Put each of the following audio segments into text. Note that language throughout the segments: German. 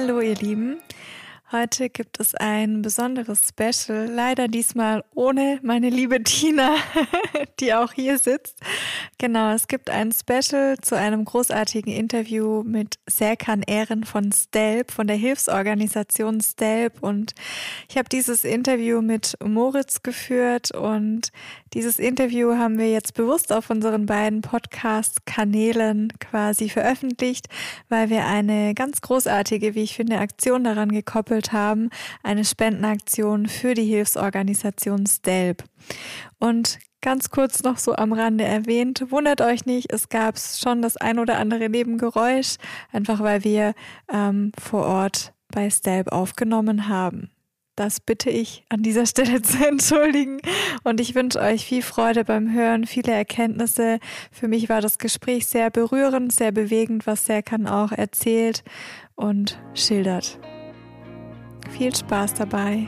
Hallo ihr Lieben. Heute gibt es ein besonderes Special, leider diesmal ohne meine liebe Tina, die auch hier sitzt. Genau, es gibt ein Special zu einem großartigen Interview mit Serkan Ehren von STELP, von der Hilfsorganisation STELP. Und ich habe dieses Interview mit Moritz geführt und dieses Interview haben wir jetzt bewusst auf unseren beiden Podcast-Kanälen quasi veröffentlicht, weil wir eine ganz großartige, wie ich finde, Aktion daran gekoppelt haben, eine Spendenaktion für die Hilfsorganisation STELB. Und ganz kurz noch so am Rande erwähnt, wundert euch nicht, es gab schon das ein oder andere Nebengeräusch, einfach weil wir ähm, vor Ort bei STELB aufgenommen haben. Das bitte ich an dieser Stelle zu entschuldigen. Und ich wünsche euch viel Freude beim Hören, viele Erkenntnisse. Für mich war das Gespräch sehr berührend, sehr bewegend, was Serkan auch erzählt und schildert. Viel Spaß dabei.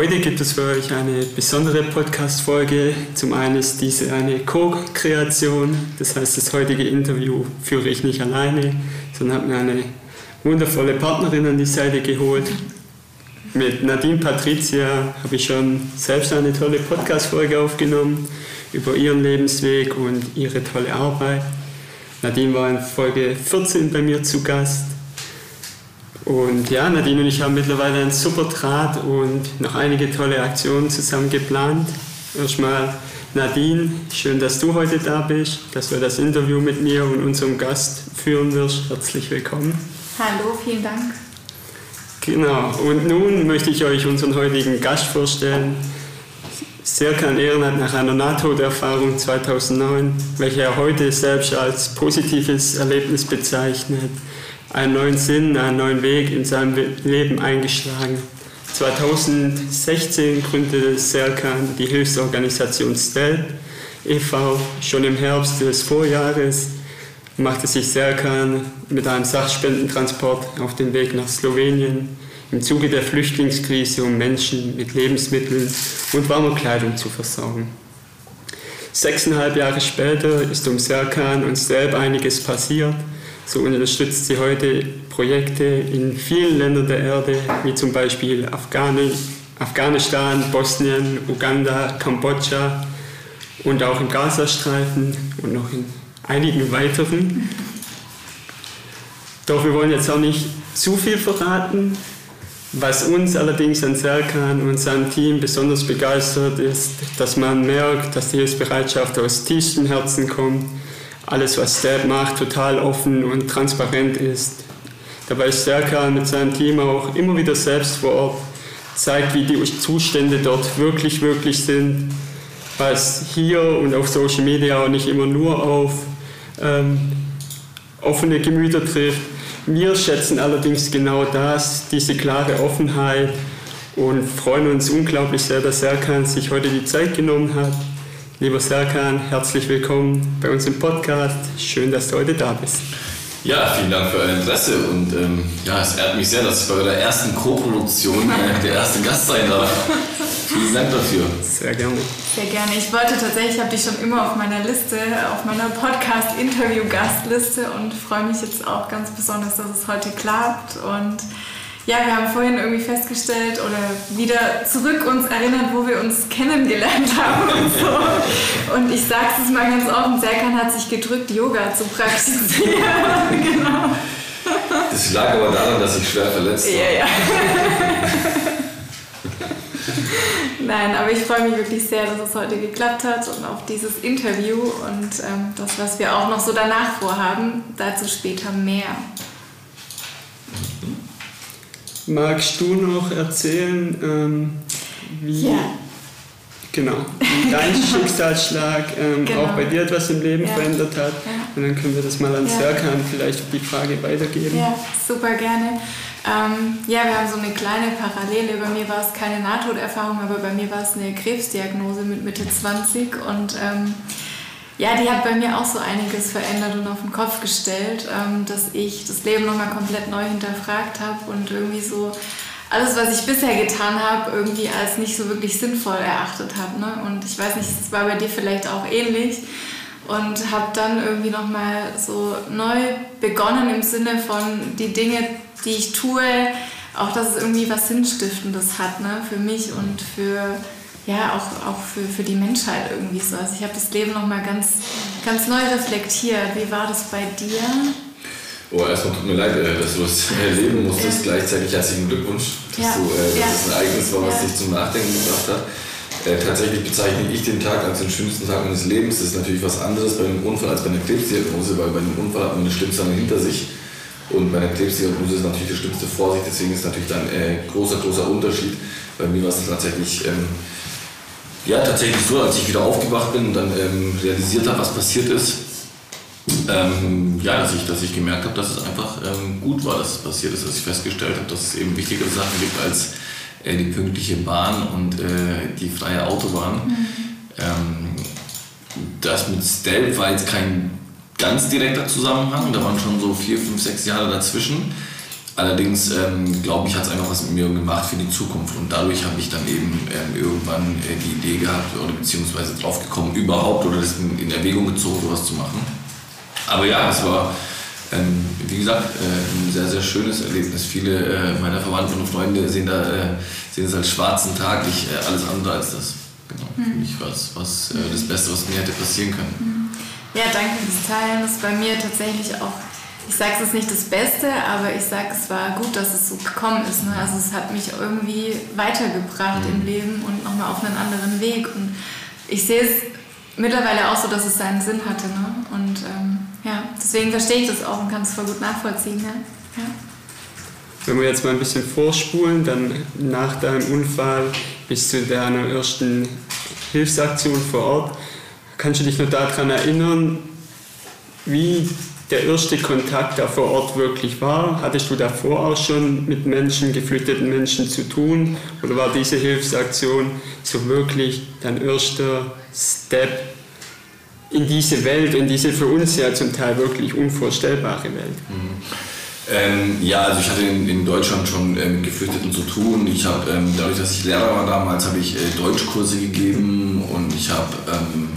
Heute gibt es für euch eine besondere Podcast-Folge. Zum einen ist diese eine Co-Kreation, das heißt, das heutige Interview führe ich nicht alleine, sondern habe mir eine wundervolle Partnerin an die Seite geholt, mit Nadine Patricia habe ich schon selbst eine tolle Podcast-Folge aufgenommen über ihren Lebensweg und ihre tolle Arbeit. Nadine war in Folge 14 bei mir zu Gast. Und ja, Nadine und ich haben mittlerweile einen super Draht und noch einige tolle Aktionen zusammen geplant. Erstmal Nadine, schön, dass du heute da bist, dass du das Interview mit mir und unserem Gast führen wirst. Herzlich willkommen. Hallo, vielen Dank. Genau, und nun möchte ich euch unseren heutigen Gast vorstellen. Serkan Ehren hat nach einer Nahtoderfahrung 2009, welche er heute selbst als positives Erlebnis bezeichnet, einen neuen Sinn, einen neuen Weg in seinem Leben eingeschlagen. 2016 gründete Serkan die Hilfsorganisation STELP e.V. Schon im Herbst des Vorjahres machte sich Serkan mit einem Sachspendentransport auf den Weg nach Slowenien im Zuge der Flüchtlingskrise, um Menschen mit Lebensmitteln und warmer Kleidung zu versorgen. Sechseinhalb Jahre später ist um Serkan und Stelb einiges passiert. So unterstützt sie heute Projekte in vielen Ländern der Erde, wie zum Beispiel Afghanistan, Bosnien, Uganda, Kambodscha und auch im Gazastreifen und noch in einigen weiteren. Doch wir wollen jetzt auch nicht zu viel verraten. Was uns allerdings an Serkan und seinem Team besonders begeistert, ist, dass man merkt, dass die Hilfsbereitschaft aus tiefstem Herzen kommt. Alles, was Stab macht, total offen und transparent ist. Dabei ist Serkan mit seinem Team auch immer wieder selbst vor Ort, zeigt, wie die Zustände dort wirklich, wirklich sind, was hier und auf Social Media auch nicht immer nur auf ähm, offene Gemüter trifft. Wir schätzen allerdings genau das, diese klare Offenheit und freuen uns unglaublich sehr, dass Serkan sich heute die Zeit genommen hat. Lieber Serkan, herzlich willkommen bei uns im Podcast. Schön, dass du heute da bist. Ja, vielen Dank für euer Interesse und ähm, ja, es ehrt mich sehr, dass ich bei der ersten Co-Produktion äh, der erste Gast sein darf. Vielen Dank dafür. Sehr gerne. Sehr gerne. Ich wollte tatsächlich, ich habe dich schon immer auf meiner Liste, auf meiner Podcast-Interview-Gastliste und freue mich jetzt auch ganz besonders, dass es heute klappt und ja, wir haben vorhin irgendwie festgestellt oder wieder zurück uns erinnert, wo wir uns kennengelernt haben und so. Und ich sage es mal ganz offen, Serkan hat sich gedrückt, Yoga zu praktizieren. genau. Das lag aber daran, dass ich schwer verletzt war. Ja, ja. Nein, aber ich freue mich wirklich sehr, dass es heute geklappt hat und auf dieses Interview und ähm, das, was wir auch noch so danach vorhaben, dazu später mehr. Magst du noch erzählen, ähm, wie, ja. genau, wie dein Schicksalsschlag ähm, genau. auch bei dir etwas im Leben ja. verändert hat? Ja. Und dann können wir das mal an ja. Serkan vielleicht die Frage weitergeben. Ja, super gerne. Ähm, ja, wir haben so eine kleine Parallele. Bei mir war es keine Nahtoderfahrung, aber bei mir war es eine Krebsdiagnose mit Mitte 20 und ähm, ja, die hat bei mir auch so einiges verändert und auf den Kopf gestellt, ähm, dass ich das Leben nochmal komplett neu hinterfragt habe und irgendwie so alles, was ich bisher getan habe, irgendwie als nicht so wirklich sinnvoll erachtet habe. Ne? Und ich weiß nicht, es war bei dir vielleicht auch ähnlich. Und habe dann irgendwie nochmal so neu begonnen im Sinne von die Dinge, die ich tue, auch dass es irgendwie was Sinnstiftendes hat ne? für mich und für ja, auch, auch für, für die Menschheit irgendwie so. Also ich habe das Leben nochmal ganz, ganz neu reflektiert. Wie war das bei dir? Oh, erstmal tut mir leid, äh, dass du das erleben musstest. Ja. Gleichzeitig herzlichen Glückwunsch, dass, ja. du, äh, dass es ein Ereignis war, was dich zum Nachdenken gebracht hat. Äh, tatsächlich bezeichne ich den Tag als den schönsten Tag meines Lebens. Das ist natürlich was anderes bei einem Unfall als bei einer Krebsdiagnose, weil bei einem Unfall hat man eine Stimmzahl hinter sich. Und bei einer Krebsdiagnose ist natürlich die schlimmste Vorsicht, deswegen ist natürlich dann ein äh, großer, großer Unterschied. Bei mir war es tatsächlich ähm, ja, tatsächlich so, als ich wieder aufgewacht bin und dann ähm, realisiert habe, was passiert ist, ähm, ja, dass ich, dass ich gemerkt habe, dass es einfach ähm, gut war, dass es passiert ist, dass ich festgestellt habe, dass es eben wichtigere Sachen gibt als äh, die pünktliche Bahn und äh, die freie Autobahn. Mhm. Ähm, das mit Stealth war jetzt kein ganz direkter Zusammenhang, da waren schon so vier, fünf, sechs Jahre dazwischen. Allerdings ähm, glaube ich, hat es einfach was mit mir gemacht für die Zukunft und dadurch habe ich dann eben ähm, irgendwann äh, die Idee gehabt oder beziehungsweise drauf gekommen, überhaupt oder das in, in Erwägung gezogen, sowas zu machen. Aber ja, es war, ähm, wie gesagt, äh, ein sehr, sehr schönes Erlebnis. Viele äh, meiner Verwandten und Freunde sehen, da, äh, sehen es als schwarzen Tag, ich äh, alles andere als das. Genau, mhm. für mich war es was, äh, das Beste, was mir hätte passieren können. Mhm. Ja, danke fürs Teilen. Das ist bei mir tatsächlich auch ich sage es ist nicht das Beste, aber ich sage, es war gut, dass es so gekommen ist. Ne? Also es hat mich irgendwie weitergebracht mhm. im Leben und nochmal auf einen anderen Weg. Und ich sehe es mittlerweile auch so, dass es seinen Sinn hatte. Ne? Und ähm, ja, deswegen verstehe ich das auch und kann es voll gut nachvollziehen. Ja? ja. Wenn wir jetzt mal ein bisschen vorspulen, dann nach deinem Unfall bis zu deiner ersten Hilfsaktion vor Ort, kannst du dich noch daran erinnern, wie der erste Kontakt da vor Ort wirklich war? Hattest du davor auch schon mit Menschen, geflüchteten Menschen zu tun? Oder war diese Hilfsaktion so wirklich dein erster Step in diese Welt, in diese für uns ja zum Teil wirklich unvorstellbare Welt? Mhm. Ähm, ja, also ich hatte in, in Deutschland schon äh, mit Geflüchteten zu tun. Ich habe, ähm, dadurch, dass ich Lehrer war damals, habe ich äh, Deutschkurse gegeben und ich habe ähm,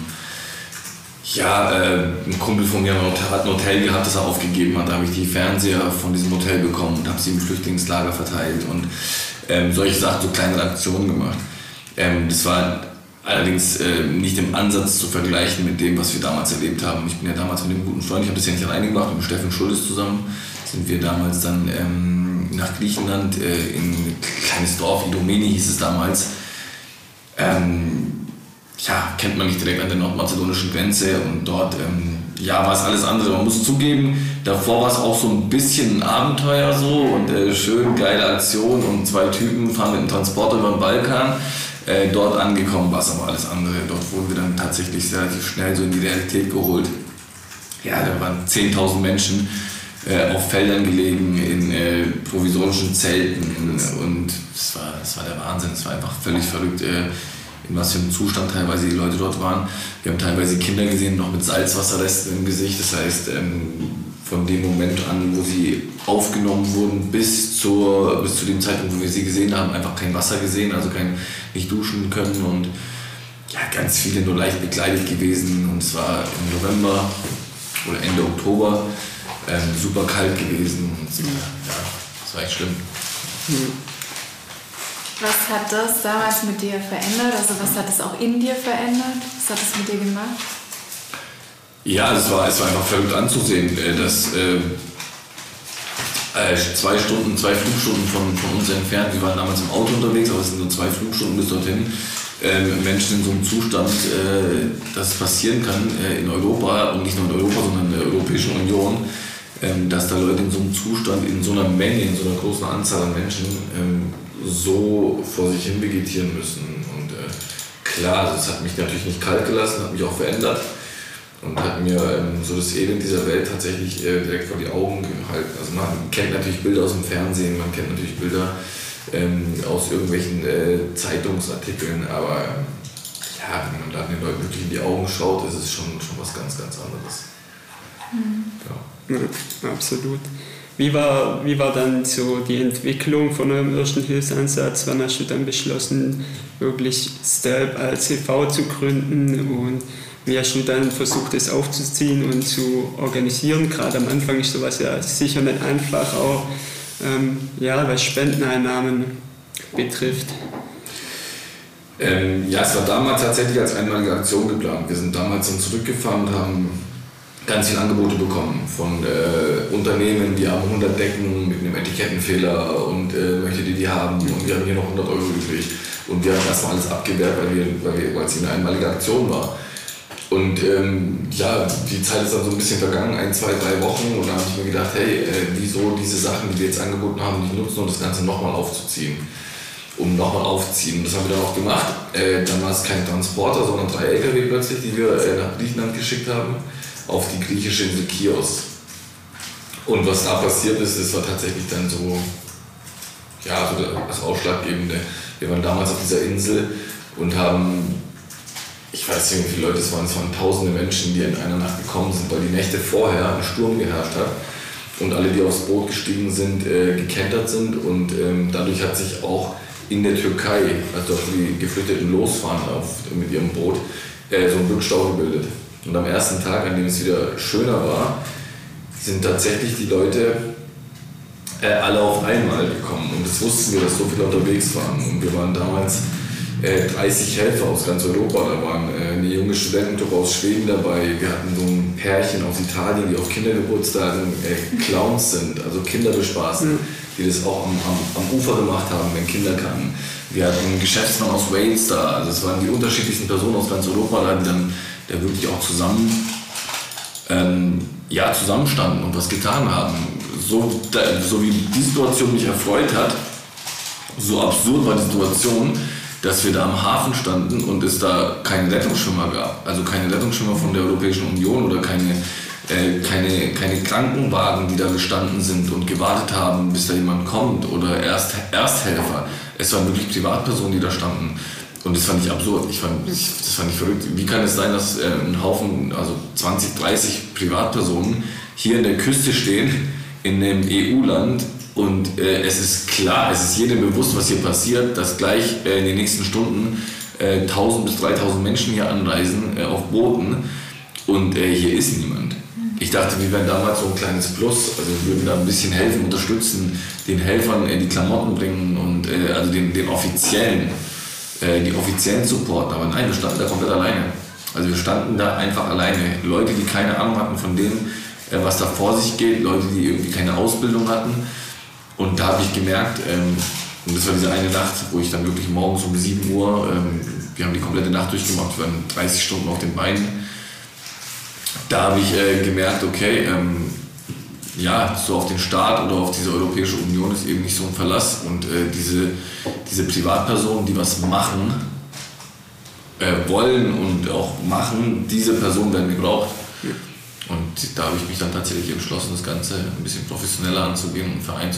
ja, äh, ein Kumpel von mir hat ein Hotel gehabt, das er aufgegeben hat. Da habe ich die Fernseher von diesem Hotel bekommen und habe sie im Flüchtlingslager verteilt und ähm, solche Sachen, so kleine Aktionen gemacht. Ähm, das war allerdings äh, nicht im Ansatz zu vergleichen mit dem, was wir damals erlebt haben. Ich bin ja damals mit einem guten Freund, ich habe das ja nicht alleine gemacht, mit Steffen Schuldes zusammen, sind wir damals dann ähm, nach Griechenland äh, in ein kleines Dorf, Idomeni hieß es damals. Ähm, ja, kennt man nicht direkt an der nordmazedonischen Grenze und dort ähm, ja, war es alles andere. Man muss zugeben, davor war es auch so ein bisschen ein Abenteuer so und äh, schön geile Aktion und zwei Typen fahren mit einem Transporter über den Balkan. Äh, dort angekommen war es aber alles andere. Dort wurden wir dann tatsächlich relativ schnell so in die Realität geholt. Ja, da waren 10.000 Menschen äh, auf Feldern gelegen, in äh, provisorischen Zelten und es war, das war der Wahnsinn. Es war einfach völlig verrückt äh, in was für einem Zustand teilweise die Leute dort waren. Wir haben teilweise Kinder gesehen, noch mit Salzwasserresten im Gesicht. Das heißt, ähm, von dem Moment an, wo sie aufgenommen wurden, bis, zur, bis zu dem Zeitpunkt, wo wir sie gesehen haben, einfach kein Wasser gesehen, also kein, nicht duschen können und ja, ganz viele nur leicht bekleidet gewesen. Und es war im November oder Ende Oktober ähm, super kalt gewesen. Und, ja, das war echt schlimm. Mhm. Was hat das damals mit dir verändert? Also was hat es auch in dir verändert? Was hat es mit dir gemacht? Ja, es war, es war einfach verrückt anzusehen, äh, dass äh, äh, zwei Stunden, zwei Flugstunden von, von uns entfernt, wir waren damals im Auto unterwegs, aber es sind nur zwei Flugstunden bis dorthin, äh, Menschen in so einem Zustand, äh, dass es passieren kann äh, in Europa und nicht nur in Europa, sondern in der Europäischen Union, ähm, dass da Leute in so einem Zustand, in so einer Menge, in so einer großen Anzahl an Menschen ähm, so vor sich hin vegetieren müssen. Und äh, klar, das hat mich natürlich nicht kalt gelassen, hat mich auch verändert und hat mir ähm, so das Elend dieser Welt tatsächlich äh, direkt vor die Augen gehalten. Also man kennt natürlich Bilder aus dem Fernsehen, man kennt natürlich Bilder ähm, aus irgendwelchen äh, Zeitungsartikeln, aber ähm, ja, wenn man da den Leuten wirklich in die Augen schaut, ist es schon, schon was ganz, ganz anderes. Mhm. Ja. ja. absolut. Wie war, wie war dann so die Entwicklung von eurem ersten Hilfsansatz? Wann hast du dann beschlossen, wirklich Step als e.V. zu gründen und wie hast du dann versucht, es aufzuziehen und zu organisieren? Gerade am Anfang ist sowas ja sicher nicht einfach, auch ähm, ja, was Spendeneinnahmen betrifft. Ähm, ja, es war damals tatsächlich als einmalige Aktion geplant. Wir sind damals dann zurückgefahren und haben ganz viele Angebote bekommen von äh, Unternehmen, die haben 100 Decken mit einem Etikettenfehler und äh, möchtet ihr die haben und wir haben hier noch 100 Euro übrig. Und wir haben erstmal alles abgewehrt, weil, wir, weil, wir, es eine einmalige Aktion war. Und ähm, ja, die Zeit ist dann so ein bisschen vergangen, ein, zwei, drei Wochen. Und da habe ich mir gedacht, hey, äh, wieso diese Sachen, die wir jetzt angeboten haben, nicht nutzen und das Ganze nochmal aufzuziehen. Um nochmal aufzuziehen. Das haben wir dann auch gemacht. Äh, dann war es kein Transporter, sondern drei LKW plötzlich, die wir äh, nach Griechenland geschickt haben, auf die griechische Insel Chios. Und was da passiert ist, das war tatsächlich dann so, ja, so das Ausschlaggebende. Wir waren damals auf dieser Insel und haben ich weiß nicht, wie viele Leute es waren, es waren tausende Menschen, die in einer Nacht gekommen sind, weil die Nächte vorher ein Sturm geherrscht hat und alle, die aufs Boot gestiegen sind, äh, gekentert sind und ähm, dadurch hat sich auch in der Türkei, als dort die Geflüchteten losfahren auf, mit ihrem Boot, äh, so ein Rückstau gebildet. Und am ersten Tag, an dem es wieder schöner war, sind tatsächlich die Leute äh, alle auf einmal gekommen. Und das wussten wir, dass so viele unterwegs waren. Und wir waren damals 30 äh, Helfer aus ganz Europa. Da waren äh, eine junge Studentengruppe aus Schweden dabei. Wir hatten so ein Pärchen aus Italien, die auf Kindergeburtstagen äh, Clowns sind, also Kinder bespaßen, mhm. die das auch am, am, am, Ufer gemacht haben, wenn Kinder kamen. Wir hatten einen Geschäftsmann aus Wales da. Also es waren die unterschiedlichsten Personen aus ganz Europa, die dann der wirklich auch zusammen ähm, ja, zusammenstanden und was getan haben. So, so wie die Situation mich erfreut hat, so absurd war die Situation, dass wir da am Hafen standen und es da keinen Rettungsschwimmer gab. Also keine Rettungsschwimmer von der Europäischen Union oder keine, äh, keine, keine Krankenwagen, die da gestanden sind und gewartet haben, bis da jemand kommt oder Erst, Ersthelfer. Es waren wirklich Privatpersonen, die da standen. Und das fand ich absurd. Ich fand, ich, das fand ich verrückt. Wie kann es sein, dass äh, ein Haufen, also 20, 30 Privatpersonen hier in der Küste stehen, in einem EU-Land und äh, es ist klar, es ist jedem bewusst, was hier passiert, dass gleich äh, in den nächsten Stunden äh, 1000 bis 3000 Menschen hier anreisen äh, auf Booten und äh, hier ist niemand. Ich dachte, wir wären damals so ein kleines Plus, also wir würden da ein bisschen helfen, unterstützen, den Helfern äh, die Klamotten bringen und also den, den offiziellen, die offiziellen Support. Aber nein, wir standen da komplett alleine. Also wir standen da einfach alleine. Leute, die keine Ahnung hatten von dem, was da vor sich geht, Leute, die irgendwie keine Ausbildung hatten und da habe ich gemerkt, ähm, und das war diese eine Nacht, wo ich dann wirklich morgens um 7 Uhr, ähm, wir haben die komplette Nacht durchgemacht, wir waren 30 Stunden auf den Beinen. Da habe ich äh, gemerkt, okay, ähm, ja, so auf den Staat oder auf diese Europäische Union ist eben nicht so ein Verlass. Und äh, diese, diese Privatpersonen, die was machen, äh, wollen und auch machen, diese Personen werden gebraucht. Und da habe ich mich dann tatsächlich entschlossen, das Ganze ein bisschen professioneller anzugehen und einen Verein.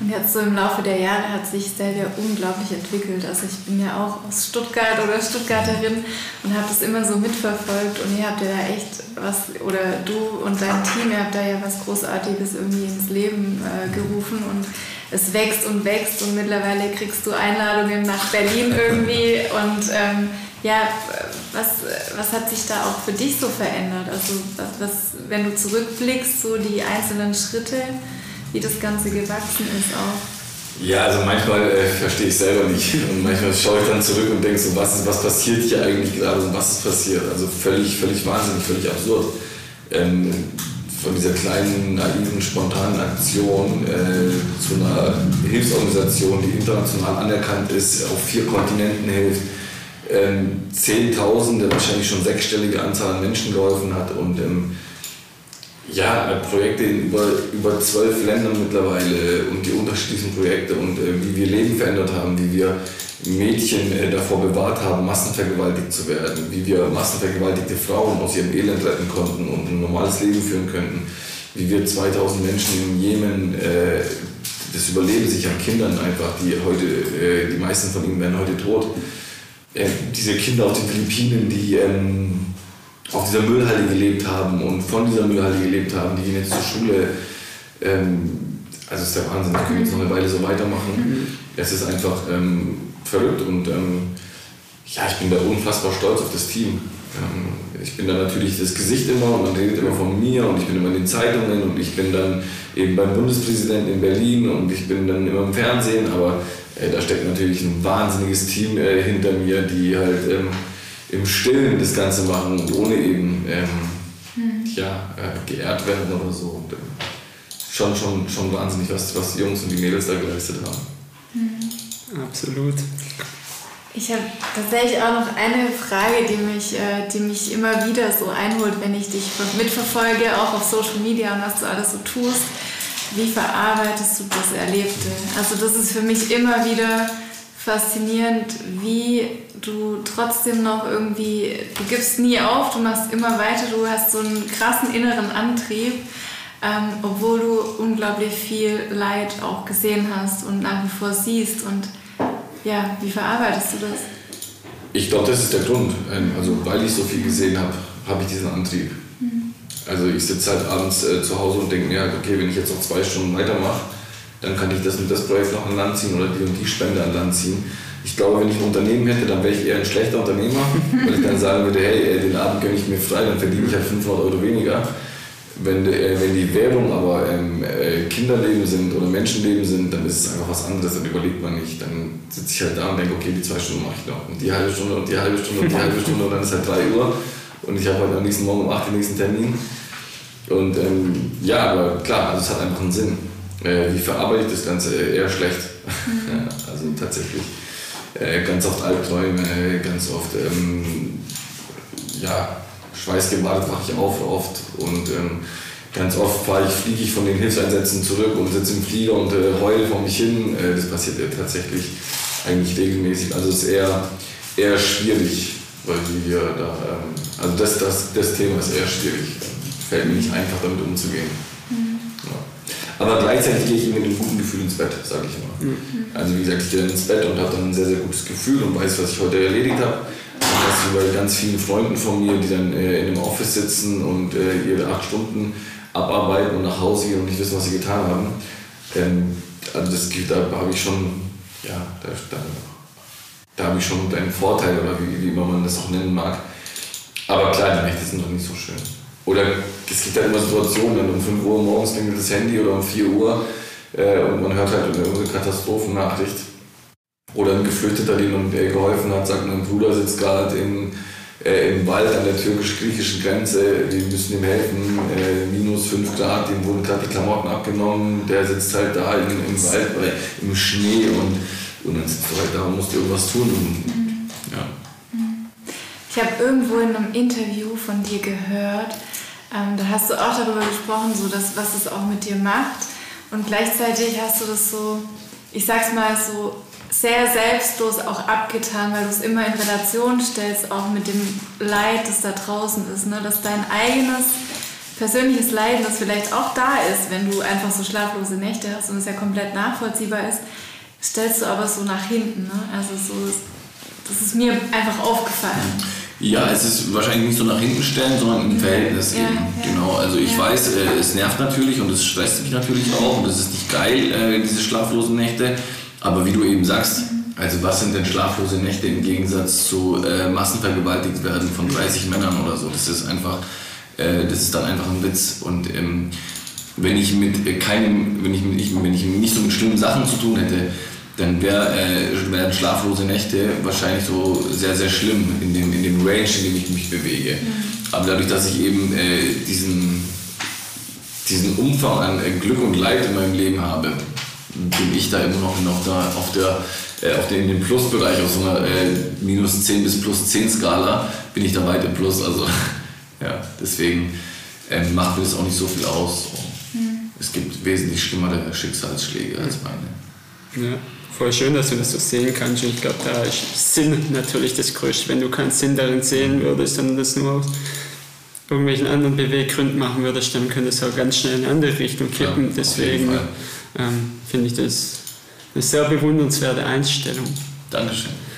Und jetzt so im Laufe der Jahre hat sich Stelvia unglaublich entwickelt. Also ich bin ja auch aus Stuttgart oder Stuttgarterin und habe das immer so mitverfolgt. Und ihr habt ja da echt was, oder du und dein Team, ihr habt da ja was Großartiges irgendwie ins Leben äh, gerufen. Und es wächst und wächst. Und mittlerweile kriegst du Einladungen nach Berlin irgendwie. Und ähm, ja, was, was hat sich da auch für dich so verändert? Also was, was, wenn du zurückblickst, so die einzelnen Schritte, wie das Ganze gewachsen ist auch. Ja, also manchmal äh, verstehe ich selber nicht und manchmal schaue ich dann zurück und denke so, was, ist, was passiert hier eigentlich gerade und was ist passiert? Also völlig, völlig wahnsinnig, völlig absurd. Ähm, von dieser kleinen, naiven, spontanen Aktion äh, zu einer Hilfsorganisation, die international anerkannt ist, auf vier Kontinenten hilft, ähm, Zehntausende, wahrscheinlich schon sechsstellige Anzahl an Menschen geholfen hat und ähm, ja, Projekte in über, über zwölf Ländern mittlerweile und die unterschiedlichen Projekte und äh, wie wir Leben verändert haben, wie wir Mädchen äh, davor bewahrt haben, massenvergewaltigt zu werden, wie wir massenvergewaltigte Frauen aus ihrem Elend retten konnten und ein normales Leben führen könnten, wie wir 2000 Menschen im Jemen äh, das Überleben sichern, Kindern einfach, die heute, äh, die meisten von ihnen werden heute tot, äh, diese Kinder auf den Philippinen, die ähm, auf dieser Müllhalde gelebt haben und von dieser Müllhalde gelebt haben, die gehen jetzt zur Schule. Ähm, also ist der Wahnsinn, wir können jetzt noch eine Weile so weitermachen. Mhm. Es ist einfach ähm, verrückt und ähm, ja, ich bin da unfassbar stolz auf das Team. Ähm, ich bin dann natürlich das Gesicht immer und man redet immer von mir und ich bin immer in den Zeitungen und ich bin dann eben beim Bundespräsidenten in Berlin und ich bin dann immer im Fernsehen, aber äh, da steckt natürlich ein wahnsinniges Team äh, hinter mir, die halt ähm, im Stillen das Ganze machen und ohne eben ähm, mhm. ja, äh, geehrt werden oder so. Und, äh, schon, schon, schon wahnsinnig, was, was die Jungs und die Mädels da geleistet haben. Mhm. Absolut. Ich habe tatsächlich auch noch eine Frage, die mich, äh, die mich immer wieder so einholt, wenn ich dich mitverfolge, auch auf Social Media und was du alles so tust. Wie verarbeitest du das Erlebte? Also das ist für mich immer wieder faszinierend, wie du trotzdem noch irgendwie, du gibst nie auf, du machst immer weiter, du hast so einen krassen inneren Antrieb, ähm, obwohl du unglaublich viel Leid auch gesehen hast und nach wie vor siehst und ja, wie verarbeitest du das? Ich glaube, das ist der Grund. Ähm, also, weil ich so viel gesehen habe, habe ich diesen Antrieb. Mhm. Also, ich sitze halt abends äh, zu Hause und denke mir, okay, wenn ich jetzt noch zwei Stunden weitermache, dann kann ich das und das Projekt noch an Land ziehen oder die und die Spende an Land ziehen. Ich glaube, wenn ich ein Unternehmen hätte, dann wäre ich eher ein schlechter Unternehmer, weil ich dann sagen würde, hey, den Abend gönne ich mir frei, dann verdiene ich halt 500 Euro weniger. Wenn, äh, wenn die Werbung aber ähm, äh, Kinderleben sind oder Menschenleben sind, dann ist es einfach was anderes, dann überlegt man nicht. Dann sitze ich halt da und denke, okay, die zwei Stunden mache ich noch. Und die halbe Stunde und die halbe Stunde und die halbe Stunde und dann ist halt 3 Uhr und ich habe halt am nächsten Morgen um 8 den nächsten Termin. Und ähm, ja, aber klar, also es hat einfach einen Sinn. Äh, wie verarbeite ich das Ganze? Äh, eher schlecht. Mhm. ja, also tatsächlich. Äh, ganz oft Albträume, ganz oft ähm, ja, schweißgebadet wache ich auf oft und ähm, ganz oft ich, fliege ich von den Hilfseinsätzen zurück und sitze im Flieger und äh, heule vor mich hin. Äh, das passiert ja tatsächlich eigentlich regelmäßig. Also es ist eher, eher schwierig, weil wir da, ähm, also das, das, das Thema ist eher schwierig. Fällt mir nicht einfach damit umzugehen. Aber gleichzeitig gehe ich mit einem guten Gefühl ins Bett, sage ich immer. Mhm. Also wie gesagt, ich gehe dann ins Bett und habe dann ein sehr, sehr gutes Gefühl und weiß, was ich heute erledigt habe das über ganz vielen Freunden von mir, die dann äh, in einem Office sitzen und äh, ihre acht Stunden abarbeiten und nach Hause gehen und nicht wissen, was sie getan haben. Ähm, also das, da habe ich schon, ja, da, da, da habe ich schon einen Vorteil oder wie, wie immer man das auch nennen mag. Aber klar, die Nächte sind noch nicht so schön. Oder es gibt halt immer Situationen, wenn um 5 Uhr morgens klingelt das Handy oder um 4 Uhr äh, und man hört halt eine Katastrophennachricht oder ein Geflüchteter, dem man geholfen hat, sagt, mein Bruder sitzt gerade in, äh, im Wald an der türkisch-griechischen Grenze, wir müssen ihm helfen, äh, minus 5 Grad, dem wurden gerade die Klamotten abgenommen, der sitzt halt da in, im Wald, bei, im Schnee und, und dann sitzt du halt da und musst irgendwas tun. Und, mhm. ja. Ich habe irgendwo in einem Interview von dir gehört, ähm, da hast du auch darüber gesprochen, so dass, was es auch mit dir macht. Und gleichzeitig hast du das so, ich sag's mal so, sehr selbstlos auch abgetan, weil du es immer in Relation stellst, auch mit dem Leid, das da draußen ist. Ne? Dass dein eigenes persönliches Leiden, das vielleicht auch da ist, wenn du einfach so schlaflose Nächte hast und es ja komplett nachvollziehbar ist, stellst du aber so nach hinten. Ne? Also so, das ist mir einfach aufgefallen. Ja, es ist wahrscheinlich nicht so nach hinten stellen, sondern im Verhältnis ja, eben. Ja. Genau, also ich ja. weiß, äh, es nervt natürlich und es stresst mich natürlich auch und es ist nicht geil, äh, diese schlaflosen Nächte. Aber wie du eben sagst, also was sind denn schlaflose Nächte im Gegensatz zu äh, massenvergewaltigt werden von 30 Männern oder so? Das ist einfach, äh, das ist dann einfach ein Witz. Und ähm, wenn ich mit äh, keinem, wenn ich, mit, wenn ich nicht so mit schlimmen Sachen zu tun hätte, dann wär, äh, wären schlaflose Nächte wahrscheinlich so sehr, sehr schlimm in dem, in dem Range, in dem ich mich bewege. Mhm. Aber dadurch, dass ich eben äh, diesen, diesen Umfang an äh, Glück und Leid in meinem Leben habe, bin ich da immer noch, noch da auf der äh, auf den, in dem Plusbereich, auf so einer äh, minus 10 bis plus 10 Skala, bin ich da weit im Plus. Also ja, deswegen ähm, macht mir das auch nicht so viel aus. So. Mhm. Es gibt wesentlich schlimmere Schicksalsschläge als meine. Ja, voll schön, dass du das so sehen kannst. Und ich glaube, da ist Sinn natürlich das Größte. Wenn du keinen Sinn darin sehen würdest, sondern das nur aus irgendwelchen anderen Beweggründen machen würdest, dann könnte es auch ganz schnell in eine andere Richtung kippen. Ja, Deswegen ähm, finde ich das eine sehr bewundernswerte Einstellung. Dankeschön.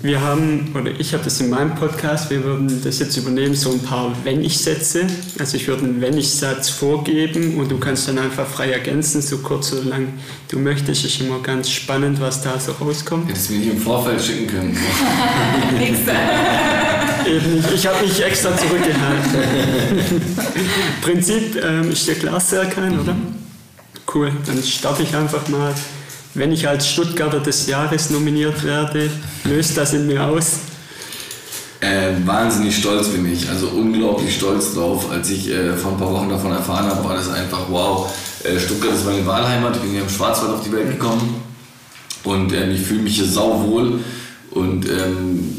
Wir haben, oder ich habe das in meinem Podcast, wir würden das jetzt übernehmen, so ein paar Wenn-Ich-Sätze. Also ich würde einen Wenn-Ich-Satz vorgeben und du kannst dann einfach frei ergänzen, so kurz oder lang du möchtest. Ist immer ganz spannend, was da so rauskommt. Hättest du mir nicht im Vorfeld schicken können. Eben nicht. Ich habe mich extra zurückgehalten. Prinzip ähm, ist dir klar, Serkan, oder? Cool, dann starte ich einfach mal. Wenn ich als Stuttgarter des Jahres nominiert werde, löst das in mir aus? Äh, wahnsinnig stolz bin ich, also unglaublich stolz drauf. Als ich äh, vor ein paar Wochen davon erfahren habe, war das einfach wow. Äh, Stuttgart ist meine Wahlheimat, ich bin hier im Schwarzwald auf die Welt gekommen und ähm, ich fühle mich hier sauwohl und ähm,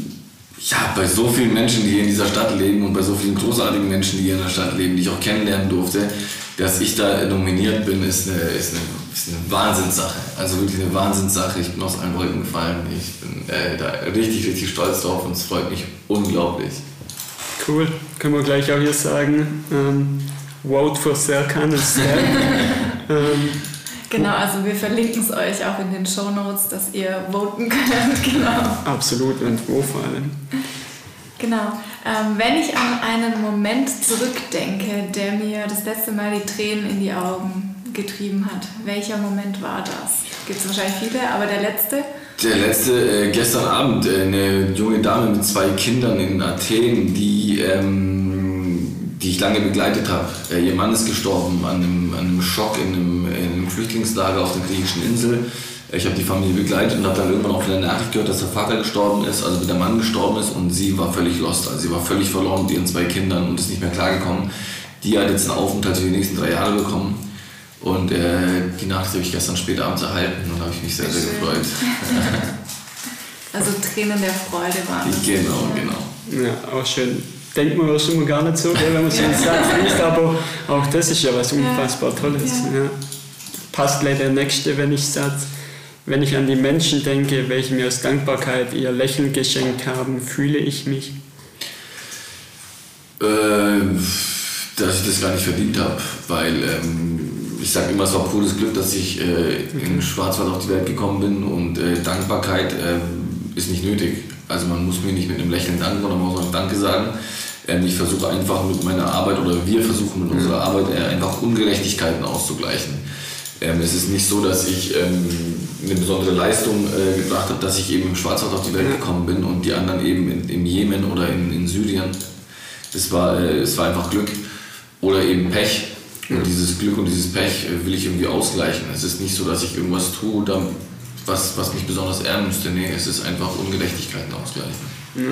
ja, bei so vielen Menschen, die hier in dieser Stadt leben und bei so vielen großartigen Menschen, die hier in der Stadt leben, die ich auch kennenlernen durfte, dass ich da nominiert bin, ist eine, ist eine, ist eine Wahnsinnssache. Also wirklich eine Wahnsinnssache. Ich bin aus allen Wolken gefallen. Ich bin äh, da richtig, richtig stolz drauf und es freut mich unglaublich. Cool, können wir gleich auch hier sagen. Ähm, vote for Serkan und ähm, Genau, also wir verlinken es euch auch in den Show Notes, dass ihr voten könnt. Genau. Absolut und wo vor allem. Genau. Ähm, wenn ich an einen Moment zurückdenke, der mir das letzte Mal die Tränen in die Augen getrieben hat, welcher Moment war das? Gibt es wahrscheinlich viele, aber der letzte? Der letzte, äh, gestern Abend, äh, eine junge Dame mit zwei Kindern in Athen, die, ähm, die ich lange begleitet habe. Äh, ihr Mann ist gestorben an einem, an einem Schock in einem, in einem Flüchtlingslager auf der griechischen Insel. Ich habe die Familie begleitet und habe dann irgendwann auch wieder Nachricht gehört, dass der Vater gestorben ist, also der Mann gestorben ist und sie war völlig lost. Also sie war völlig verloren mit ihren zwei Kindern und ist nicht mehr klargekommen. Die hat jetzt einen Aufenthalt für die nächsten drei Jahre bekommen. Und äh, die Nachricht habe ich gestern später abends erhalten und da habe ich mich sehr, sehr gefreut. also Tränen der Freude waren das. Genau, genau. Ja, auch schön. Denkt man auch immer gar nicht so, wenn man so einen Satz liest, aber auch das ist ja was unfassbar Tolles. Ja. Ja. Passt leider der nächste, wenn ich Satz. Wenn ich an die Menschen denke, welche mir aus Dankbarkeit ihr Lächeln geschenkt haben, fühle ich mich. Äh, dass ich das gar nicht verdient habe, weil ähm, ich sage immer, es war pures Glück, dass ich äh, in Schwarzwald auf die Welt gekommen bin und äh, Dankbarkeit äh, ist nicht nötig. Also man muss mir nicht mit einem Lächeln danken, sondern man muss auch Danke sagen. Ähm, ich versuche einfach mit meiner Arbeit oder wir versuchen mit unserer Arbeit äh, einfach Ungerechtigkeiten auszugleichen. Ähm, es ist nicht so, dass ich ähm, eine besondere Leistung äh, gebracht habe, dass ich eben im Schwarzwald auf die Welt gekommen bin und die anderen eben in, im Jemen oder in, in Syrien. Es war, äh, es war einfach Glück oder eben Pech. Und dieses Glück und dieses Pech äh, will ich irgendwie ausgleichen. Es ist nicht so, dass ich irgendwas tue, was, was mich besonders ehren müsste. Nee, es ist einfach Ungerechtigkeiten ausgleichen. Ja.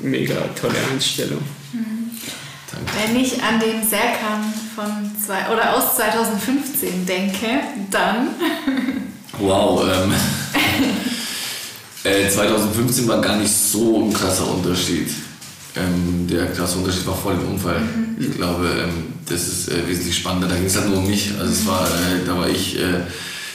Mega tolle Einstellung. Mhm. Wenn ich an den Serkan von zwei, oder aus 2015 denke, dann. wow, ähm, äh, 2015 war gar nicht so ein krasser Unterschied. Ähm, der krasse Unterschied war vor dem Unfall. Mhm. Ich glaube, ähm, das ist äh, wesentlich spannender. Da ging es halt nur um mich. Also es war, äh, da war ich, äh,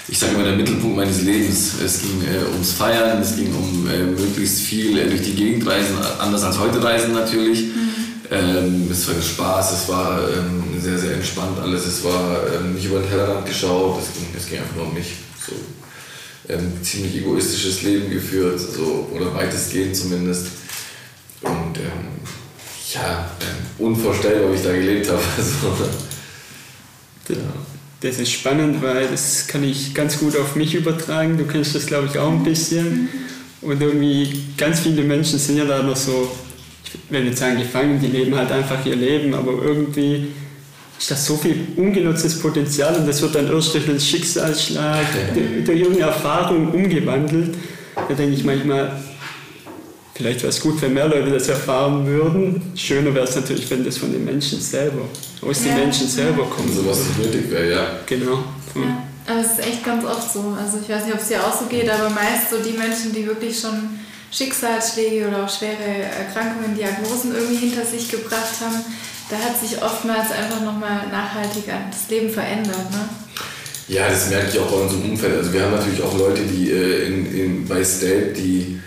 ich sage immer, der Mittelpunkt meines Lebens. Es ging äh, ums Feiern, es ging um äh, möglichst viel äh, durch die Gegend reisen, anders als heute reisen natürlich. Mhm. Ähm, es war Spaß, es war ähm, sehr, sehr entspannt alles. Es war ähm, nicht über den Tellerrand geschaut, es ging, es ging einfach nur um mich. So, ähm, ziemlich egoistisches Leben geführt, so, oder weitestgehend zumindest. Ähm, ja, ähm, unvorstellbar, wie ich da gelebt habe. Also, ja. Das ist spannend, weil das kann ich ganz gut auf mich übertragen. Du kennst das, glaube ich, auch ein bisschen. Und irgendwie ganz viele Menschen sind ja da noch so, ich will nicht sagen gefangen, die leben halt einfach ihr Leben, aber irgendwie ist das so viel ungenutztes Potenzial und das wird dann erst durch einen Schicksalsschlag, durch irgendeine Erfahrung umgewandelt. Da denke ich manchmal, Vielleicht wäre es gut, wenn mehr Leute das erfahren würden. Schöner wäre es natürlich, wenn das von den Menschen selber, aus ja. den Menschen selber kommt. So was nicht nötig wäre, ja. Genau. Ja, aber es ist echt ganz oft so. Also ich weiß nicht, ob es dir auch so geht, aber meist so die Menschen, die wirklich schon Schicksalsschläge oder auch schwere Erkrankungen, Diagnosen irgendwie hinter sich gebracht haben, da hat sich oftmals einfach nochmal nachhaltig das Leben verändert. Ne? Ja, das merke ich auch bei unserem Umfeld. Also wir haben natürlich auch Leute, die äh, in, in, bei State, die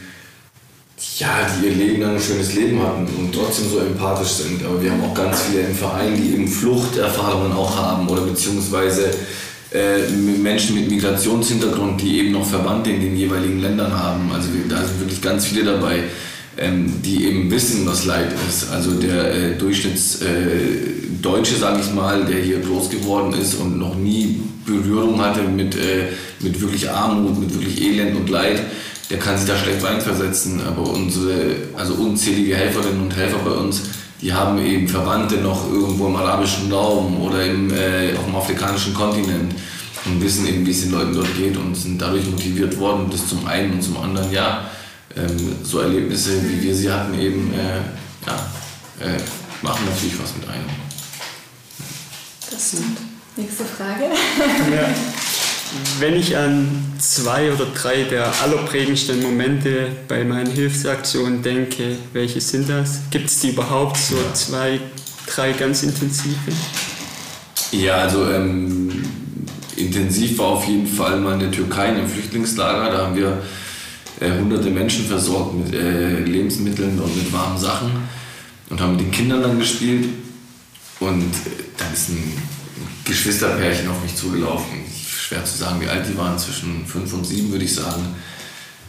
ja, die ihr Leben lang ein schönes Leben hatten und trotzdem so empathisch sind. Aber wir haben auch ganz viele im Verein, die eben Fluchterfahrungen auch haben oder beziehungsweise äh, Menschen mit Migrationshintergrund, die eben noch Verwandte in den jeweiligen Ländern haben. Also da sind wirklich ganz viele dabei, ähm, die eben wissen, was Leid ist. Also der äh, Durchschnittsdeutsche, äh, sage ich mal, der hier groß geworden ist und noch nie Berührung hatte mit, äh, mit wirklich Armut, mit wirklich Elend und Leid, der kann sich da schlecht reinversetzen. Aber unsere, also unzählige Helferinnen und Helfer bei uns, die haben eben Verwandte noch irgendwo im arabischen Raum oder im, äh, auf dem afrikanischen Kontinent und wissen eben, wie es den Leuten dort geht und sind dadurch motiviert worden, das zum einen und zum anderen, ja, ähm, so Erlebnisse, wie wir sie hatten, eben, äh, ja, äh, machen natürlich was mit einem. Das stimmt. Nächste Frage. Ja. Wenn ich an zwei oder drei der allerprägendsten Momente bei meinen Hilfsaktionen denke, welche sind das? Gibt es die überhaupt so zwei, drei ganz intensive? Ja, also ähm, intensiv war auf jeden Fall mal in der Türkei in einem Flüchtlingslager. Da haben wir äh, hunderte Menschen versorgt mit äh, Lebensmitteln und mit warmen Sachen und haben mit den Kindern dann gespielt. Und äh, dann ist ein Geschwisterpärchen auf mich zugelaufen schwer zu sagen, wie alt die waren, zwischen fünf und sieben würde ich sagen,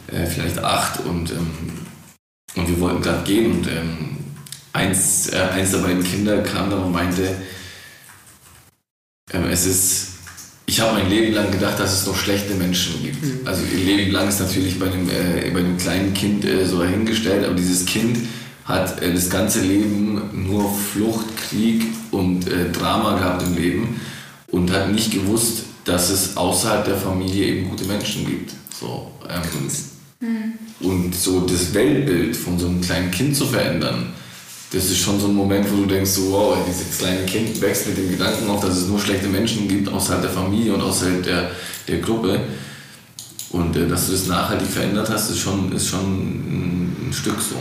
äh, vielleicht acht und, ähm, und wir wollten gerade gehen und ähm, eins, äh, eins der beiden Kinder kam dann und meinte, ähm, es ist, ich habe mein Leben lang gedacht, dass es noch schlechte Menschen gibt. Mhm. Also ihr Leben lang ist natürlich bei einem, äh, bei einem kleinen Kind äh, so dahingestellt, aber dieses Kind hat äh, das ganze Leben nur Flucht, Krieg und äh, Drama gehabt im Leben und hat nicht gewusst, dass es außerhalb der Familie eben gute Menschen gibt. So, ähm, mhm. Und so das Weltbild von so einem kleinen Kind zu verändern, das ist schon so ein Moment, wo du denkst, so, wow, dieses kleine Kind wächst mit dem Gedanken auf, dass es nur schlechte Menschen gibt außerhalb der Familie und außerhalb der, der Gruppe. Und äh, dass du das nachhaltig verändert hast, ist schon, ist schon ein, ein Stück so.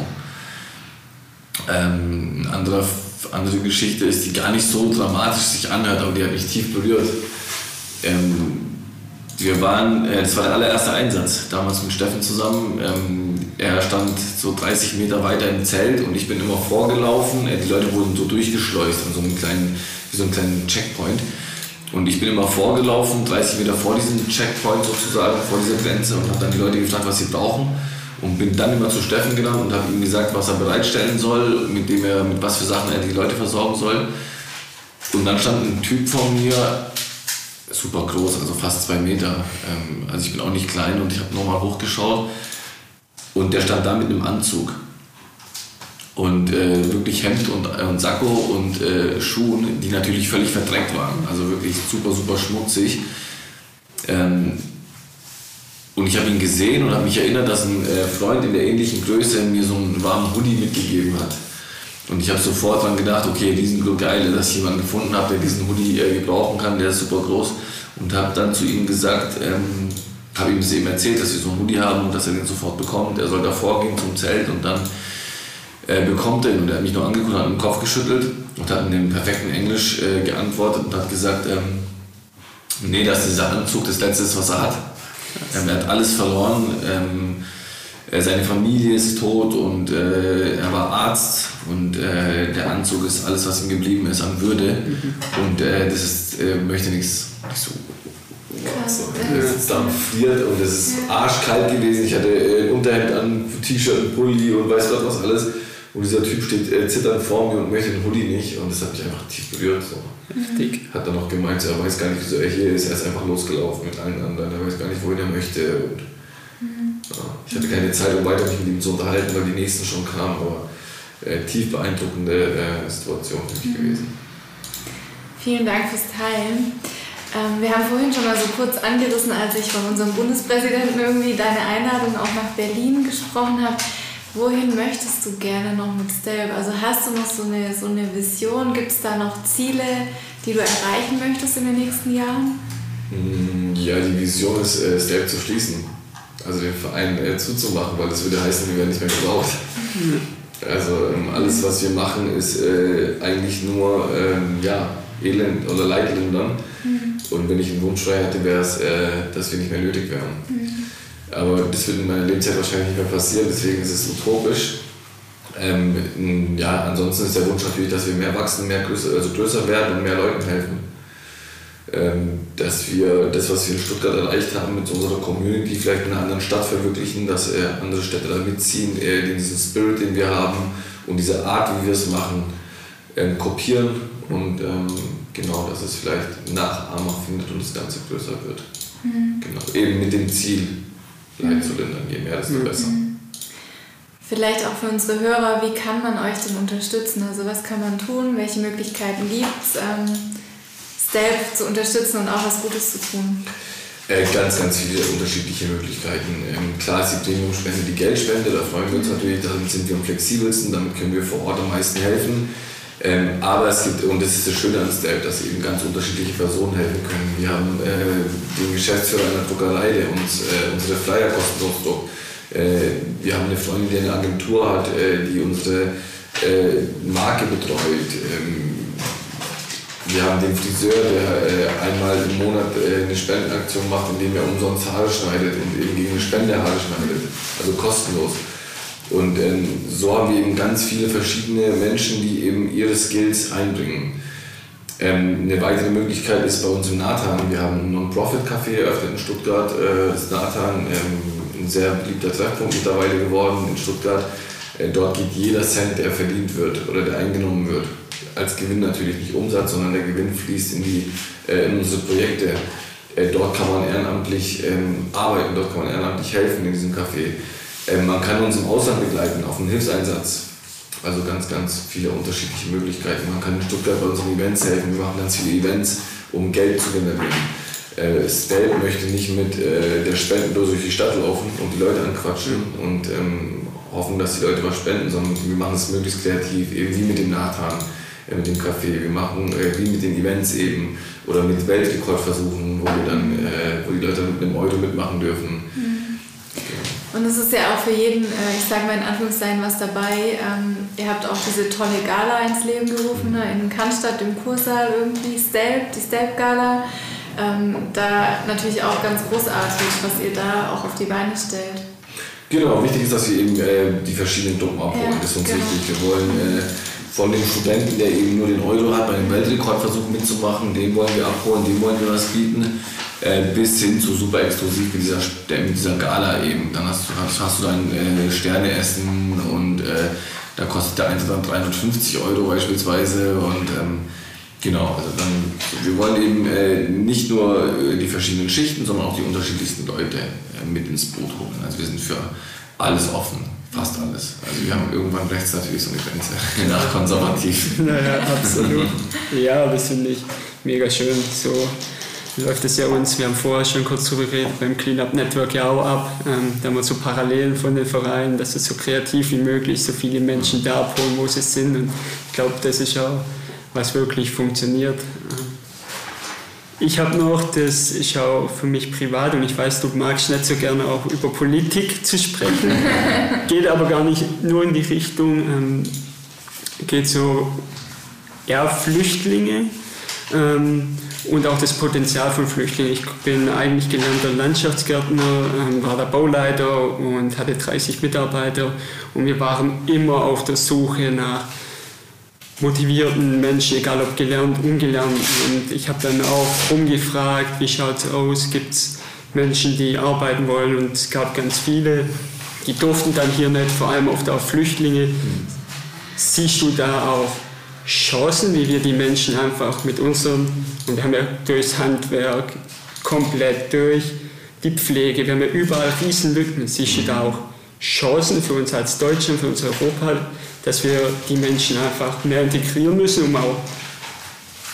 Ähm, eine andere, andere Geschichte ist, die gar nicht so dramatisch sich anhört, aber die hat mich tief berührt. Ähm, wir waren, äh, das war der allererste Einsatz, damals mit Steffen zusammen. Ähm, er stand so 30 Meter weiter im Zelt und ich bin immer vorgelaufen. Äh, die Leute wurden so durchgeschleust an so einem kleinen, so einem kleinen Checkpoint. Und ich bin immer vorgelaufen, 30 Meter vor diesem Checkpoint sozusagen, vor dieser Grenze und habe dann die Leute gefragt, was sie brauchen. Und bin dann immer zu Steffen gegangen und habe ihm gesagt, was er bereitstellen soll, mit dem er, mit was für Sachen er die Leute versorgen soll. Und dann stand ein Typ vor mir, super groß, also fast zwei Meter. Ähm, also ich bin auch nicht klein und ich habe nochmal hochgeschaut und der stand da mit einem Anzug und äh, wirklich Hemd und, äh, und Sakko und äh, Schuhen, die natürlich völlig verdreckt waren, also wirklich super, super schmutzig. Ähm, und ich habe ihn gesehen und habe mich erinnert, dass ein äh, Freund in der ähnlichen Größe mir so einen warmen Hoodie mitgegeben hat. Und ich habe sofort dran gedacht, okay, die sind so geil, dass ich jemanden gefunden habe, der diesen Hoodie äh, gebrauchen kann, der ist super groß. Und habe dann zu ihm gesagt, ähm, habe ihm eben erzählt, dass wir so einen Hoodie haben und dass er den sofort bekommt. Er soll davor gehen zum Zelt und dann äh, bekommt er ihn. Und er hat mich nur angeguckt, hat den Kopf geschüttelt und hat in dem perfekten Englisch äh, geantwortet und hat gesagt, ähm, nee, dass dieser Anzug das Letzte ist, was er hat. Ähm, er hat alles verloren. Ähm, äh, seine Familie ist tot und äh, er war Arzt und äh, der Anzug ist alles, was ihm geblieben ist an Würde. Mhm. Und äh, das ist, äh, möchte nichts so. So, er sitzt da und friert und es ist arschkalt gewesen. Ich hatte ein Unterhemd an, T-Shirt, Pulli und weiß Gott was alles. Und dieser Typ steht äh, zitternd vor mir und möchte den Hoodie nicht. Und das hat mich einfach tief berührt. So. Heftig. Hat dann noch gemeint, er weiß gar nicht, wieso er hier ist. Er ist einfach losgelaufen mit allen anderen. Er weiß gar nicht, wohin er möchte. Und ja, ich hatte keine Zeit, um weiter mich mit ihm zu unterhalten, weil die nächsten schon kamen, aber äh, tief beeindruckende äh, Situation für mich mhm. gewesen. Vielen Dank fürs Teilen. Ähm, wir haben vorhin schon mal so kurz angerissen, als ich von unserem Bundespräsidenten irgendwie deine Einladung auch nach Berlin gesprochen habe. Wohin möchtest du gerne noch mit Stelb? Also hast du noch so eine, so eine Vision? Gibt es da noch Ziele, die du erreichen möchtest in den nächsten Jahren? Mm, ja, die Vision ist, äh, Stelb zu schließen also den Verein äh, zuzumachen, weil das würde heißen, wir werden nicht mehr gebraucht. Also ähm, alles, was wir machen, ist äh, eigentlich nur ähm, ja, Elend oder Leidlindern. Mhm. Und wenn ich einen Wunsch frei hätte, wäre es, äh, dass wir nicht mehr nötig wären. Mhm. Aber das wird in meiner Lebzeit wahrscheinlich nicht mehr passieren, deswegen ist es utopisch. Ähm, ja, ansonsten ist der Wunsch natürlich, dass wir mehr wachsen, mehr größer, also größer werden und mehr Leuten helfen. Ähm, dass wir das, was wir in Stuttgart erreicht haben, mit unserer Community vielleicht in einer anderen Stadt verwirklichen, dass andere Städte da mitziehen, diesen Spirit, den wir haben und diese Art, wie wir es machen, ähm, kopieren und ähm, genau, dass es vielleicht Nachahmer findet und das Ganze größer wird. Mhm. Genau, eben mit dem Ziel, Leid zu lindern, je mehr, desto mhm. besser. Vielleicht auch für unsere Hörer, wie kann man euch denn unterstützen? Also was kann man tun? Welche Möglichkeiten gibt es? Selbst zu unterstützen und auch was Gutes zu tun? Äh, ganz, ganz viele unterschiedliche Möglichkeiten. Ähm, klar ist die Premium-Spende die Geldspende, da freuen wir uns natürlich, damit sind wir am flexibelsten, damit können wir vor Ort am meisten helfen. Ähm, aber es gibt, und das ist das Schöne an Step, dass eben ganz unterschiedliche Personen helfen können. Wir haben äh, den Geschäftsführer einer Druckerei, der uns äh, unsere Flyer kostenlos druckt. Äh, wir haben eine Freundin, die eine Agentur hat, äh, die unsere äh, Marke betreut. Ähm, wir haben den Friseur, der äh, einmal im Monat äh, eine Spendenaktion macht, indem er umsonst Haare schneidet und eben gegen eine Spende Haare schneidet. Also kostenlos. Und ähm, so haben wir eben ganz viele verschiedene Menschen, die eben ihre Skills einbringen. Ähm, eine weitere Möglichkeit ist bei uns im Nathan. Wir haben ein Non-Profit-Café eröffnet in Stuttgart. Äh, das Nathan, ähm, ein sehr beliebter Treffpunkt mittlerweile geworden in Stuttgart. Äh, dort geht jeder Cent, der verdient wird oder der eingenommen wird, als Gewinn natürlich nicht Umsatz, sondern der Gewinn fließt in, die, äh, in unsere Projekte. Äh, dort kann man ehrenamtlich ähm, arbeiten, dort kann man ehrenamtlich helfen in diesem Café. Ähm, man kann uns im Ausland begleiten auf einen Hilfseinsatz. Also ganz, ganz viele unterschiedliche Möglichkeiten. Man kann in Stuttgart bei unseren Events helfen. Wir machen ganz viele Events, um Geld zu generieren. Äh, Stelp möchte nicht mit äh, der Spendendose durch die Stadt laufen und die Leute anquatschen und ähm, hoffen, dass die Leute was spenden, sondern wir machen es möglichst kreativ, eben wie mit dem Nathan mit dem Café. Wir machen äh, wie mit den Events eben oder mit Weltrekordversuchen, wo wir dann, äh, wo die Leute mit einem Euro mitmachen dürfen. Mhm. Und es ist ja auch für jeden, äh, ich sage mal in Anführungszeichen, was dabei. Ähm, ihr habt auch diese tolle Gala ins Leben gerufen, ne? in Cannstatt im Kursaal irgendwie, Stelp, die Stelp-Gala. Ähm, da natürlich auch ganz großartig, was ihr da auch auf die Beine stellt. Genau, wichtig ist, dass wir eben äh, die verschiedenen Gruppen abholen. Ja, das ist uns genau. wichtig. Wir wollen äh, von dem Studenten, der eben nur den Euro hat, bei dem Weltrekordversuch mitzumachen, den wollen wir abholen, dem wollen wir was bieten, äh, bis hin zu super exklusiv mit dieser, mit dieser Gala eben. Dann hast du, hast, hast du dein äh, Sterneessen und äh, da kostet der Eintritt dann 350 Euro beispielsweise und ähm, genau, also dann, wir wollen eben äh, nicht nur äh, die verschiedenen Schichten, sondern auch die unterschiedlichsten Leute äh, mit ins Boot holen. Also wir sind für alles offen. Fast alles. Also wir haben irgendwann rechts natürlich so eine Grenze. Nach konservativ. Naja, absolut. ja, das finde ich mega schön. So läuft es ja uns, wir haben vorher schon kurz drüber geredet, beim Cleanup Network ja auch ab. Ähm, da haben wir so Parallelen von den Vereinen, dass es so kreativ wie möglich, so viele Menschen da abholen, wo sie sind. Und ich glaube, das ist auch, was wirklich funktioniert. Ich habe noch, das ist auch für mich privat und ich weiß, du magst nicht so gerne auch über Politik zu sprechen. geht aber gar nicht nur in die Richtung, ähm, geht so, ja, Flüchtlinge ähm, und auch das Potenzial von Flüchtlingen. Ich bin eigentlich gelernter Landschaftsgärtner, ähm, war der Bauleiter und hatte 30 Mitarbeiter und wir waren immer auf der Suche nach motivierten Menschen, egal ob gelernt, ungelernt. Und ich habe dann auch rumgefragt, wie schaut es aus, gibt es Menschen, die arbeiten wollen und es gab ganz viele, die durften dann hier nicht, vor allem oft auch Flüchtlinge. Siehst du da auch Chancen, wie wir die Menschen einfach mit unserem, und wir haben ja durchs Handwerk komplett durch, die Pflege, wir haben ja überall Riesenlücken, siehst du da auch Chancen für uns als Deutschland, für uns Europa, dass wir die Menschen einfach mehr integrieren müssen, um auch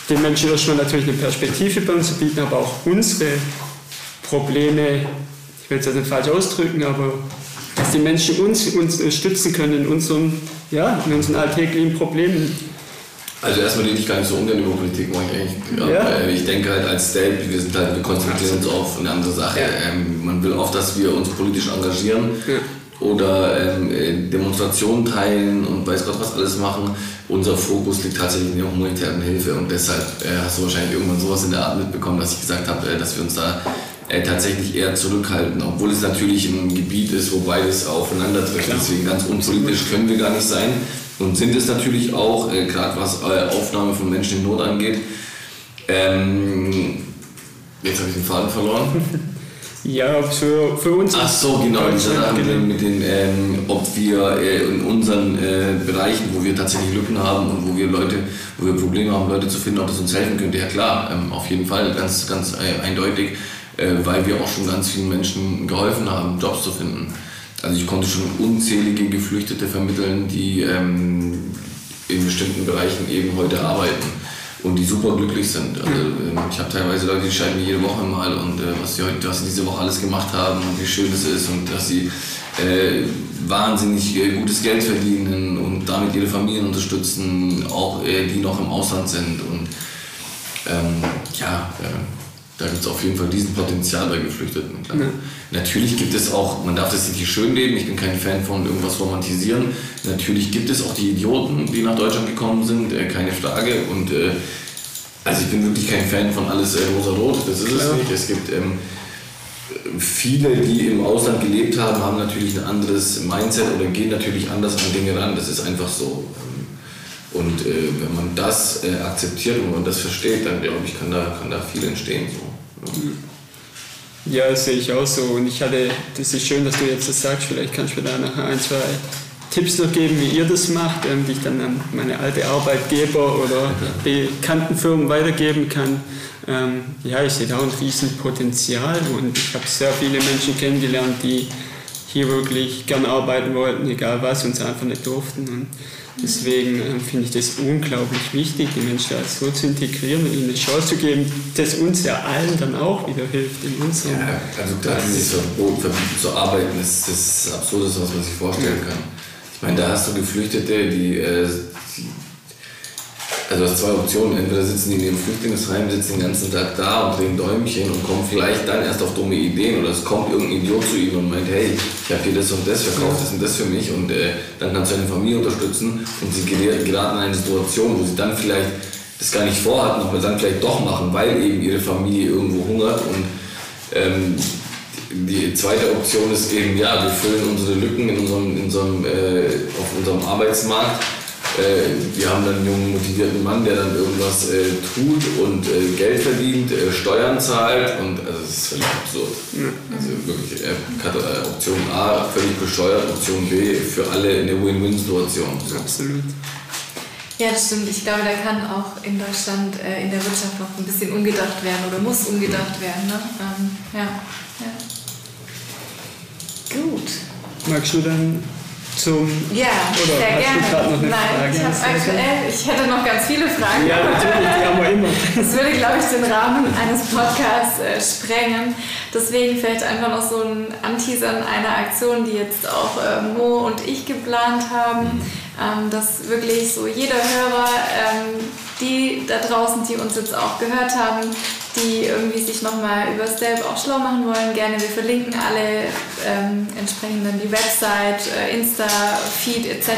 den Menschen erstmal natürlich eine Perspektive bei uns zu bieten, aber auch unsere Probleme, ich will es jetzt nicht falsch ausdrücken, aber dass die Menschen uns, uns unterstützen können in unseren, ja, in unseren alltäglichen Problemen. Also erstmal rede ich gar nicht so ungern über Politik, mache ich eigentlich. Ja. Äh, ich denke halt als State, wir sind halt, wir konzentrieren uns auf eine andere Sache. Ähm, man will oft, dass wir uns politisch engagieren. Ja oder ähm, äh, Demonstrationen teilen und weiß Gott was alles machen. Unser Fokus liegt tatsächlich in der humanitären Hilfe und deshalb äh, hast du wahrscheinlich irgendwann sowas in der Art mitbekommen, dass ich gesagt habe, äh, dass wir uns da äh, tatsächlich eher zurückhalten, obwohl es natürlich ein Gebiet ist, wo beides aufeinander trifft. Klar. Deswegen ganz unpolitisch können wir gar nicht sein und sind es natürlich auch, äh, gerade was äh, Aufnahme von Menschen in Not angeht. Ähm, Jetzt habe ich den Faden verloren. Ja, für, für uns. Ach so, genau, diese Sache mit den, mit den ähm, ob wir äh, in unseren äh, Bereichen, wo wir tatsächlich Lücken haben und wo wir Leute, wo wir Probleme haben, Leute zu finden, ob das uns helfen könnte. Ja klar, ähm, auf jeden Fall, ganz, ganz äh, eindeutig, äh, weil wir auch schon ganz vielen Menschen geholfen haben, Jobs zu finden. Also ich konnte schon unzählige Geflüchtete vermitteln, die ähm, in bestimmten Bereichen eben heute arbeiten und die super glücklich sind. Also, ähm, ich habe teilweise Leute, die schreiben mir jede Woche mal und äh, was, sie heute, was sie diese Woche alles gemacht haben und wie schön es ist und dass sie äh, wahnsinnig äh, gutes Geld verdienen und damit ihre Familien unterstützen, auch äh, die noch im Ausland sind. Und ähm, ja, äh, da gibt es auf jeden Fall diesen Potenzial bei Geflüchteten. Ja. Natürlich gibt es auch, man darf das nicht schön leben, ich bin kein Fan von irgendwas romantisieren. Natürlich gibt es auch die Idioten, die nach Deutschland gekommen sind, äh, keine Frage. Und äh, also ich bin wirklich kein Fan von alles äh, rosa-rot, das ist Klar. es nicht. Es gibt ähm, viele, die im Ausland gelebt haben, haben natürlich ein anderes Mindset oder gehen natürlich anders an Dinge ran. Das ist einfach so. Und äh, wenn man das äh, akzeptiert und man das versteht, dann glaube ich, kann da, kann da viel entstehen. So. Ja. das sehe ich auch so. Und ich hatte, das ist schön, dass du jetzt das sagst. Vielleicht kannst du mir da nachher ein, zwei Tipps noch geben, wie ihr das macht, ähm, die ich dann an meine alte Arbeitgeber oder bekannten Firmen weitergeben kann. Ähm, ja, ich sehe da ein Riesenpotenzial und ich habe sehr viele Menschen kennengelernt, die hier wirklich gern arbeiten wollten, egal was, und es einfach nicht durften. Und Deswegen äh, finde ich das unglaublich wichtig, die Menschen so zu integrieren und ihnen eine Chance zu geben, das uns ja allen dann auch wieder hilft in unserem. Ja, also da dieses Verbot verbieten zu arbeiten, ist das Absurdeste, was man sich vorstellen kann. Ich meine, da hast du Geflüchtete, die, äh, die also du hast zwei Optionen. Entweder sitzen die in ihrem Flüchtlingsheim, sitzen den ganzen Tag da und drehen Däumchen und kommen vielleicht dann erst auf dumme Ideen oder es kommt irgendein Idiot zu ihnen und meint, hey, ich habe hier das und das, verkauft das und das für mich und äh, dann kannst du deine Familie unterstützen und sie geraten in eine Situation, wo sie dann vielleicht das gar nicht vorhatten, aber dann vielleicht doch machen, weil eben ihre Familie irgendwo hungert und ähm, die zweite Option ist eben, ja, wir füllen unsere Lücken in unserem, in unserem, äh, auf unserem Arbeitsmarkt äh, wir haben dann einen jungen, motivierten Mann, der dann irgendwas äh, tut und äh, Geld verdient, äh, Steuern zahlt und also das ist völlig absurd. Also wirklich, äh, äh, Option A völlig besteuert, Option B für alle eine Win-Win-Situation. Absolut. Ja, das stimmt. Ich glaube, da kann auch in Deutschland in der Wirtschaft noch ein bisschen umgedacht werden oder muss umgedacht werden. Ne? Ähm, ja, ja. Gut. Magst du dann zum. Ja, oder sehr gerne. Nein, ich, aktuell, ich hätte noch ganz viele Fragen. Ja, natürlich, die haben wir immer. Das würde, glaube ich, den Rahmen eines Podcasts äh, sprengen. Deswegen vielleicht einfach noch so ein Anteasern einer Aktion, die jetzt auch äh, Mo und ich geplant haben, ähm, dass wirklich so jeder Hörer, ähm, die da draußen, die uns jetzt auch gehört haben, die irgendwie sich nochmal über Stelp auch schlau machen wollen, gerne. Wir verlinken alle ähm, entsprechend dann die Website, äh, Insta, Feed etc.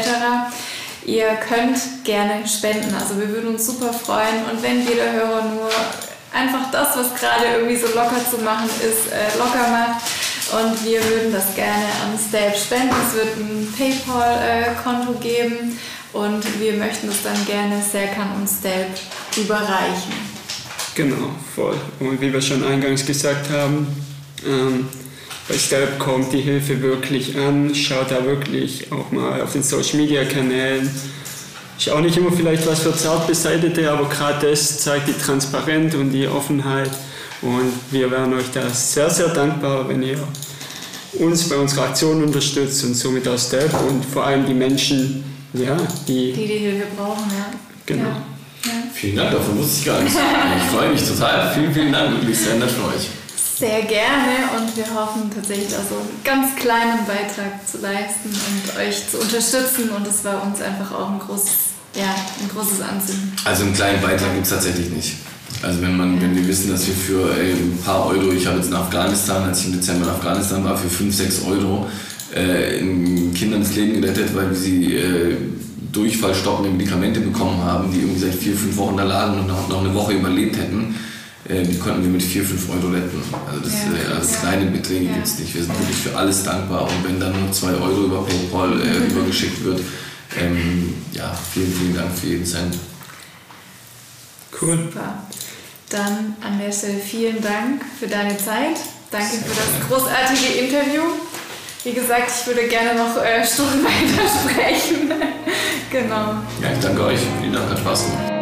Ihr könnt gerne spenden. Also wir würden uns super freuen. Und wenn jeder Hörer nur einfach das, was gerade irgendwie so locker zu machen ist, äh, locker macht. Und wir würden das gerne an Stelp spenden. Es wird ein PayPal-Konto geben und wir möchten es dann gerne Serkan und Stelp überreichen. Genau, voll. Und wie wir schon eingangs gesagt haben, ähm, bei Stelp kommt die Hilfe wirklich an. Schaut da wirklich auch mal auf den Social Media Kanälen. Ist auch nicht immer vielleicht was für zart beseitete, aber gerade das zeigt die Transparenz und die Offenheit. Und wir wären euch da sehr, sehr dankbar, wenn ihr uns bei unserer Aktion unterstützt und somit auch Step und vor allem die Menschen, ja, die die, die Hilfe brauchen. Ja. Genau. Ja. Vielen Dank, davon wusste ich gar nichts. Ich freue mich total. Vielen, vielen Dank, wirklich sehr nett von euch. Sehr gerne und wir hoffen tatsächlich also einen ganz kleinen Beitrag zu leisten und euch zu unterstützen und es war uns einfach auch ein großes, ja, ein großes Ansinnen. Also einen kleinen Beitrag gibt es tatsächlich nicht. Also wenn, man, wenn wir wissen, dass wir für ey, ein paar Euro, ich habe jetzt in Afghanistan, als ich im Dezember in Afghanistan war, für 5, 6 Euro äh, Kindern das Leben gerettet, weil wir sie äh, durchfallstoppende Medikamente bekommen haben, die irgendwie seit vier, fünf Wochen da lagen und noch, eine Woche überlebt hätten, äh, die konnten wir mit vier, fünf Euro retten. Also das, ja, äh, also kleine Beträge ja. gibt es nicht. Wir sind wirklich für alles dankbar und wenn dann nur zwei Euro über PayPal äh, mhm. übergeschickt wird, ähm, ja, vielen, vielen Dank für jeden Cent. Cool. Super. Dann an der Stelle vielen Dank für deine Zeit. Danke für das großartige Interview. Wie gesagt, ich würde gerne noch äh, Stunden weiter sprechen. Genau. Ja, ich danke euch. Vielen Dank, hat Spaß gemacht.